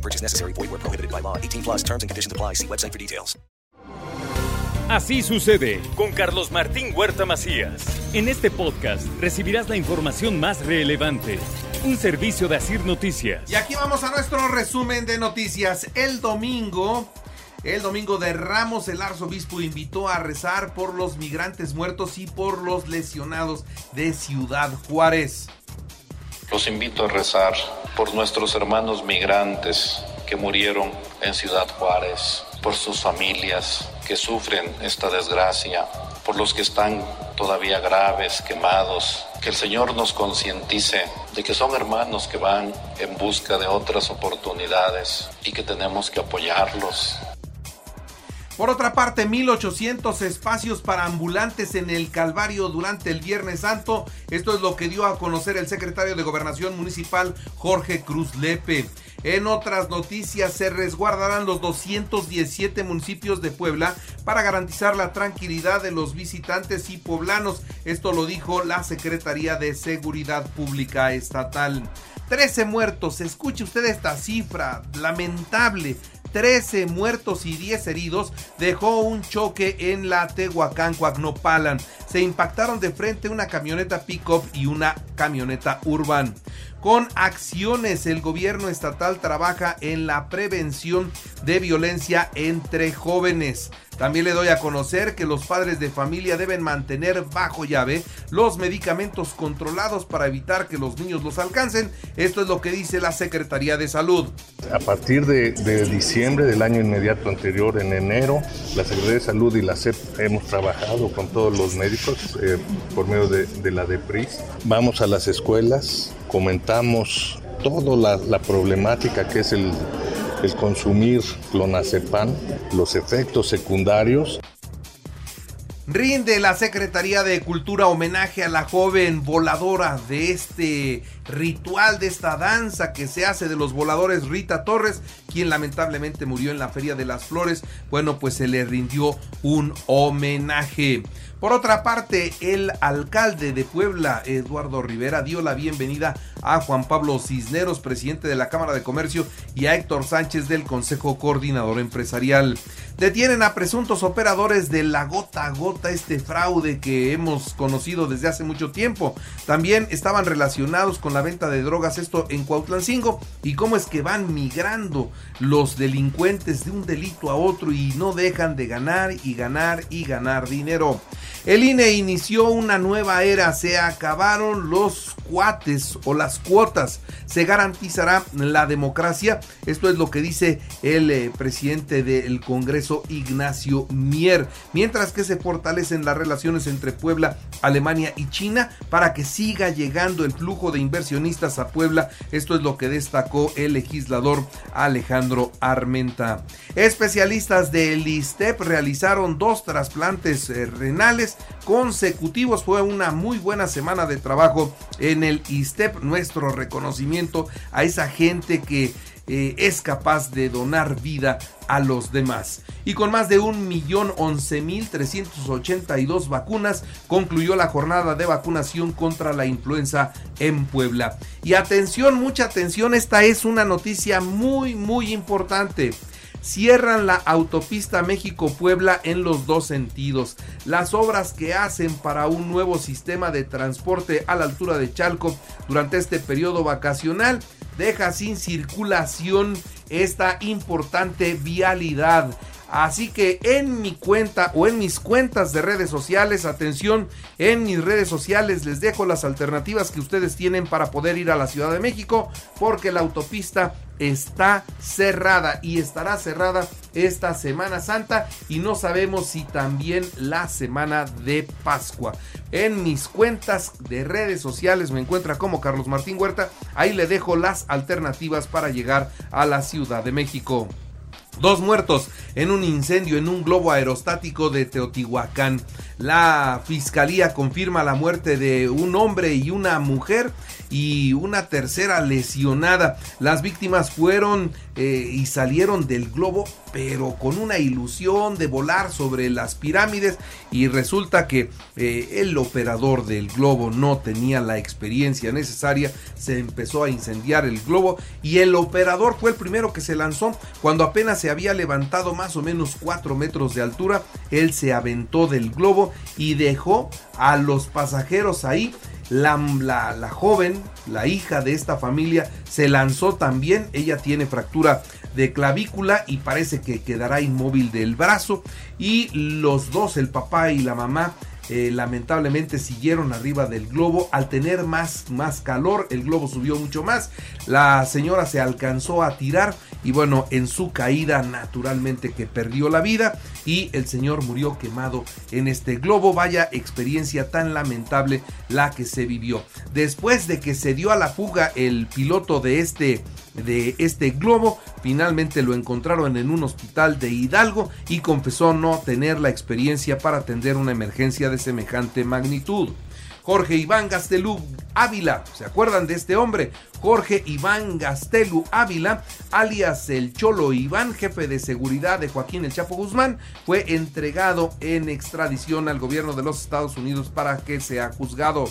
No purchase necessary. Void where prohibited by law. 18 plus terms and conditions apply. See website for details. Así sucede con Carlos Martín Huerta Macías. En este podcast recibirás la información más relevante. Un servicio de Asir Noticias. Y aquí vamos a nuestro resumen de noticias. El domingo, el domingo de Ramos, el arzobispo invitó a rezar por los migrantes muertos y por los lesionados de Ciudad Juárez. Los invito a rezar por nuestros hermanos migrantes que murieron en Ciudad Juárez, por sus familias que sufren esta desgracia, por los que están todavía graves, quemados. Que el Señor nos concientice de que son hermanos que van en busca de otras oportunidades y que tenemos que apoyarlos. Por otra parte, 1800 espacios para ambulantes en el Calvario durante el Viernes Santo. Esto es lo que dio a conocer el secretario de Gobernación Municipal, Jorge Cruz Lepe. En otras noticias, se resguardarán los 217 municipios de Puebla para garantizar la tranquilidad de los visitantes y poblanos. Esto lo dijo la Secretaría de Seguridad Pública Estatal. 13 muertos, escuche usted esta cifra lamentable. 13 muertos y 10 heridos dejó un choque en la Tehuacán, Coagnopalan. Se impactaron de frente una camioneta pick-up y una camioneta urban. Con acciones, el gobierno estatal trabaja en la prevención de violencia entre jóvenes. También le doy a conocer que los padres de familia deben mantener bajo llave los medicamentos controlados para evitar que los niños los alcancen. Esto es lo que dice la Secretaría de Salud. A partir de, diciembre del año inmediato anterior, en enero, la Secretaría de Salud y la CEP hemos trabajado con todos los médicos eh, por medio de, de la DEPRIS. Vamos a las escuelas, comentamos toda la, problemática que es el, el consumir clonazepam, los efectos secundarios. Rinde la Secretaría de Cultura homenaje a la joven voladora de este ritual, de esta danza que se hace de los voladores Rita Torres, quien lamentablemente murió en la Feria de las Flores. Bueno, pues se le rindió un homenaje. Por otra parte, el alcalde de Puebla, Eduardo Rivera, dio la bienvenida a Juan Pablo Cisneros, presidente de la Cámara de Comercio, y a Héctor Sánchez del Consejo Coordinador Empresarial. Detienen a presuntos operadores de la gota a gota, este fraude que hemos conocido desde hace mucho tiempo. También estaban relacionados con la venta de drogas, esto en Cuautlancingo, y cómo es que van migrando los delincuentes de un delito a otro y no dejan de ganar y ganar y ganar dinero. El INE inició una nueva era, se acabaron los cuates o las cuotas, se garantizará la democracia. Esto es lo que dice el eh, presidente del Congreso, Ignacio Mier, mientras que se fortalecen las relaciones entre Puebla, Alemania y China para que siga llegando el flujo de a Puebla. Esto es lo que destacó el legislador Alejandro Armenta. Especialistas del ISTEP realizaron dos trasplantes eh, renales consecutivos. Fue una muy buena semana de trabajo en el ISTEP. Nuestro reconocimiento a esa gente que eh, es capaz de donar vida a los demás. Y con más de 1.011.382 vacunas, concluyó la jornada de vacunación contra la influenza en Puebla. Y atención, mucha atención, esta es una noticia muy, muy importante cierran la autopista México-Puebla en los dos sentidos. Las obras que hacen para un nuevo sistema de transporte a la altura de Chalco durante este periodo vacacional deja sin circulación esta importante vialidad. Así que en mi cuenta o en mis cuentas de redes sociales, atención, en mis redes sociales les dejo las alternativas que ustedes tienen para poder ir a la Ciudad de México, porque la autopista está cerrada y estará cerrada esta Semana Santa y no sabemos si también la semana de Pascua. En mis cuentas de redes sociales me encuentra como Carlos Martín Huerta, ahí le dejo las alternativas para llegar a la Ciudad de México. Dos muertos en un incendio en un globo aerostático de Teotihuacán. La fiscalía confirma la muerte de un hombre y una mujer y una tercera lesionada. Las víctimas fueron eh, y salieron del globo, pero con una ilusión de volar sobre las pirámides y resulta que eh, el operador del globo no tenía la experiencia necesaria, se empezó a incendiar el globo y el operador fue el primero que se lanzó cuando apenas se había levantado más o menos 4 metros de altura, él se aventó del globo y dejó a los pasajeros ahí la, la, joven, la hija de esta familia, se lanzó también. Ella tiene fractura de clavícula y parece que quedará inmóvil del brazo. Y los dos, el papá y la mamá, eh, lamentablemente siguieron arriba del globo. Al tener más, más calor, el globo subió mucho más. La señora se alcanzó a tirar y bueno, en su caída naturalmente que perdió la vida y el señor murió quemado en este globo. Vaya experiencia tan lamentable la que se vivió. Después de que se dio a la fuga el piloto de este de este globo. Finalmente lo encontraron en un hospital de Hidalgo y confesó no tener la experiencia para atender una emergencia de semejante magnitud. Jorge Iván Gastelú Ávila, ¿se acuerdan de este hombre? Jorge Iván Gastelú Ávila, alias el Cholo Iván, jefe de seguridad de Joaquín El Chapo Guzmán, fue entregado en extradición al gobierno de los Estados Unidos para que sea juzgado.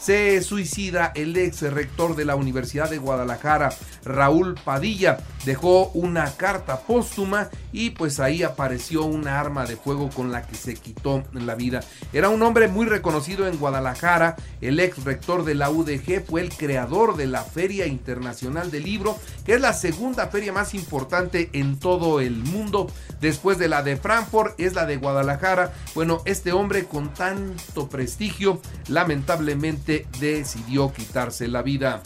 Se suicida el ex rector de la Universidad de Guadalajara, Raúl Padilla. Dejó una carta póstuma y pues ahí apareció una arma de fuego con la que se quitó la vida. Era un hombre muy reconocido en Guadalajara. El ex rector de la UDG fue el creador de la Feria Internacional del Libro, que es la segunda feria más importante en todo el mundo. Después de la de Frankfurt es la de Guadalajara. Bueno, este hombre con tanto prestigio lamentablemente decidió quitarse la vida.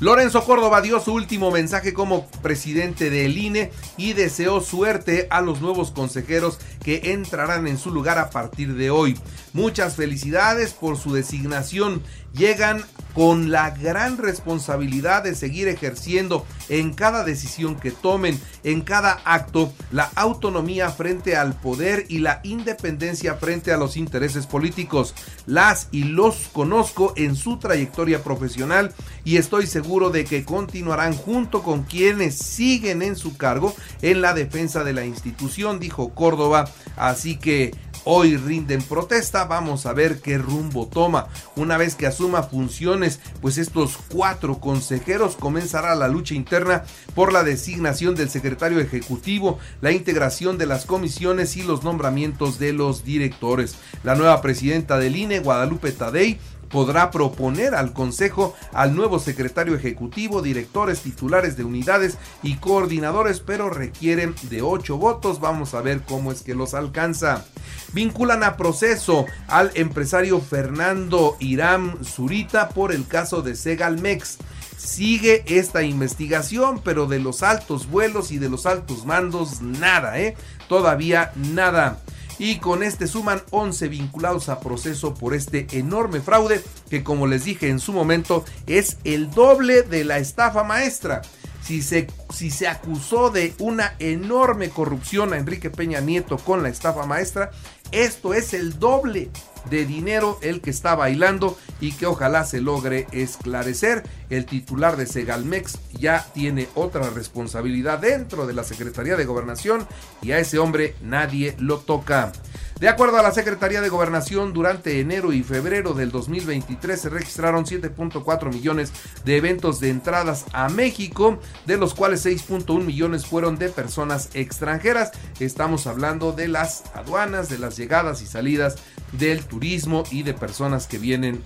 Lorenzo Córdoba dio su último mensaje como presidente del INE y deseó suerte a los nuevos consejeros que entrarán en su lugar a partir de hoy. Muchas felicidades por su designación. Llegan con la gran responsabilidad de seguir ejerciendo en cada decisión que tomen, en cada acto, la autonomía frente al poder y la independencia frente a los intereses políticos. Las y los conozco en su trayectoria profesional y estoy seguro de que continuarán junto con quienes siguen en su cargo en la defensa de la institución, dijo Córdoba. Así que hoy rinden protesta. Vamos a ver qué rumbo toma. Una vez que asuma funciones, pues estos cuatro consejeros comenzará la lucha interna por la designación del secretario ejecutivo, la integración de las comisiones y los nombramientos de los directores. La nueva presidenta del INE, Guadalupe Tadei, podrá proponer al Consejo al nuevo secretario ejecutivo, directores titulares de unidades y coordinadores, pero requieren de ocho votos. Vamos a ver cómo es que los alcanza. Vinculan a proceso al empresario Fernando Irán Zurita por el caso de Segalmex. Sigue esta investigación, pero de los altos vuelos y de los altos mandos, nada, ¿eh? Todavía nada y con este suman 11 vinculados a proceso por este enorme fraude que como les dije en su momento es el doble de la estafa maestra. Si se, si se acusó de una enorme corrupción a Enrique Peña Nieto con la estafa maestra, esto es el doble de dinero el que está bailando y que ojalá se logre esclarecer. El titular de Segalmex ya tiene otra responsabilidad dentro de la Secretaría de Gobernación y a ese hombre nadie lo toca. De acuerdo a la Secretaría de Gobernación, durante enero y febrero del 2023 se registraron 7.4 millones de eventos de entradas a México, de los cuales 6.1 millones fueron de personas extranjeras. Estamos hablando de las aduanas, de las llegadas y salidas del turismo y de personas que vienen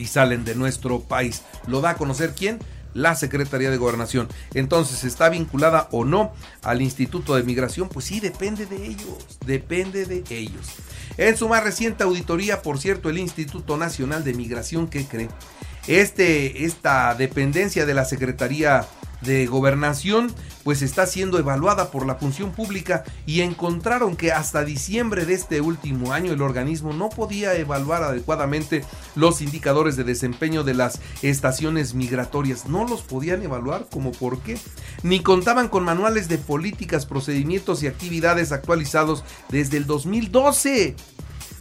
y salen de nuestro país. ¿Lo da a conocer quién? la Secretaría de Gobernación. Entonces, ¿está vinculada o no al Instituto de Migración? Pues sí, depende de ellos, depende de ellos. En su más reciente auditoría, por cierto, el Instituto Nacional de Migración, ¿qué cree? Este, esta dependencia de la Secretaría de Gobernación pues está siendo evaluada por la función pública y encontraron que hasta diciembre de este último año el organismo no podía evaluar adecuadamente los indicadores de desempeño de las estaciones migratorias. No los podían evaluar como por qué. Ni contaban con manuales de políticas, procedimientos y actividades actualizados desde el 2012.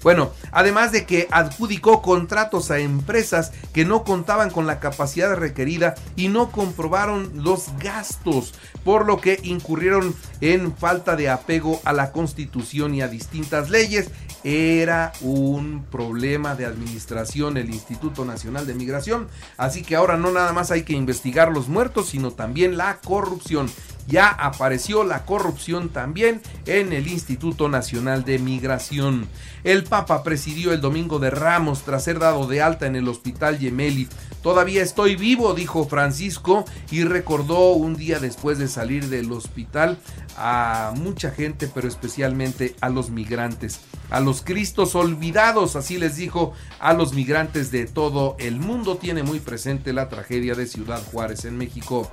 Bueno, además de que adjudicó contratos a empresas que no contaban con la capacidad requerida y no comprobaron los gastos, por lo que incurrieron en falta de apego a la constitución y a distintas leyes. Era un problema de administración el Instituto Nacional de Migración, así que ahora no nada más hay que investigar los muertos, sino también la corrupción ya apareció la corrupción también en el Instituto Nacional de Migración. El Papa presidió el domingo de Ramos tras ser dado de alta en el Hospital Gemelli. Todavía estoy vivo, dijo Francisco, y recordó un día después de salir del hospital a mucha gente, pero especialmente a los migrantes, cristos olvidados, así les dijo a los migrantes de todo el mundo. Tiene muy presente la tragedia de Ciudad Juárez en México.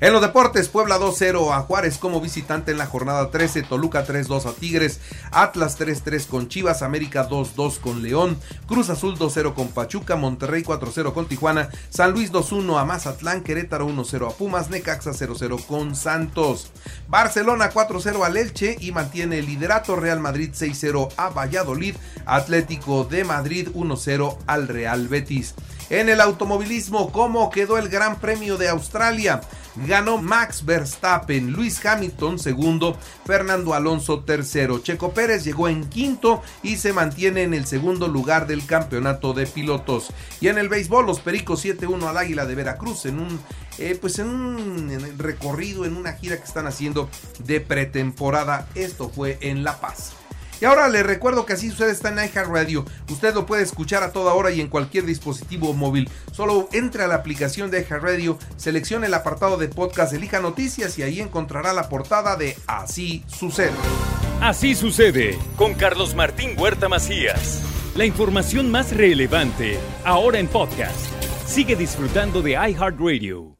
En los deportes, Puebla 2-0 a Juárez como visitante en la jornada 13, Toluca 3-2 a Tigres, Atlas 3-3 con Chivas, América 2-2 con León, Cruz Azul 2-0 con Pachuca, Monterrey 4-0 con Tijuana, San Luis 2-1 a Mazatlán, Querétaro 1-0 a Pumas, Necaxa 0-0 con Santos, Barcelona 4-0 al Elche y mantiene el liderato, Real Madrid 6-0 a Valladolid, Atlético de Madrid 1-0 al Real Betis. En el automovilismo, ¿cómo quedó el Gran Premio de Australia? Ganó Max Verstappen, Luis Hamilton segundo, Fernando Alonso tercero. Checo Pérez llegó en quinto y se mantiene en el segundo lugar del campeonato de pilotos. Y en el béisbol, los Pericos 7-1 al Águila de Veracruz en un eh, pues en un recorrido, en una gira que están haciendo de pretemporada. Esto fue en La Paz. Y ahora le recuerdo que así sucede está en iHeartRadio. Usted lo puede escuchar a toda hora y en cualquier dispositivo móvil. Solo entre a la aplicación de iHeartRadio, seleccione el apartado de podcast, elija noticias y ahí encontrará la portada de Así sucede. Así sucede con Carlos Martín Huerta Macías. La información más relevante ahora en podcast. Sigue disfrutando de iHeartRadio.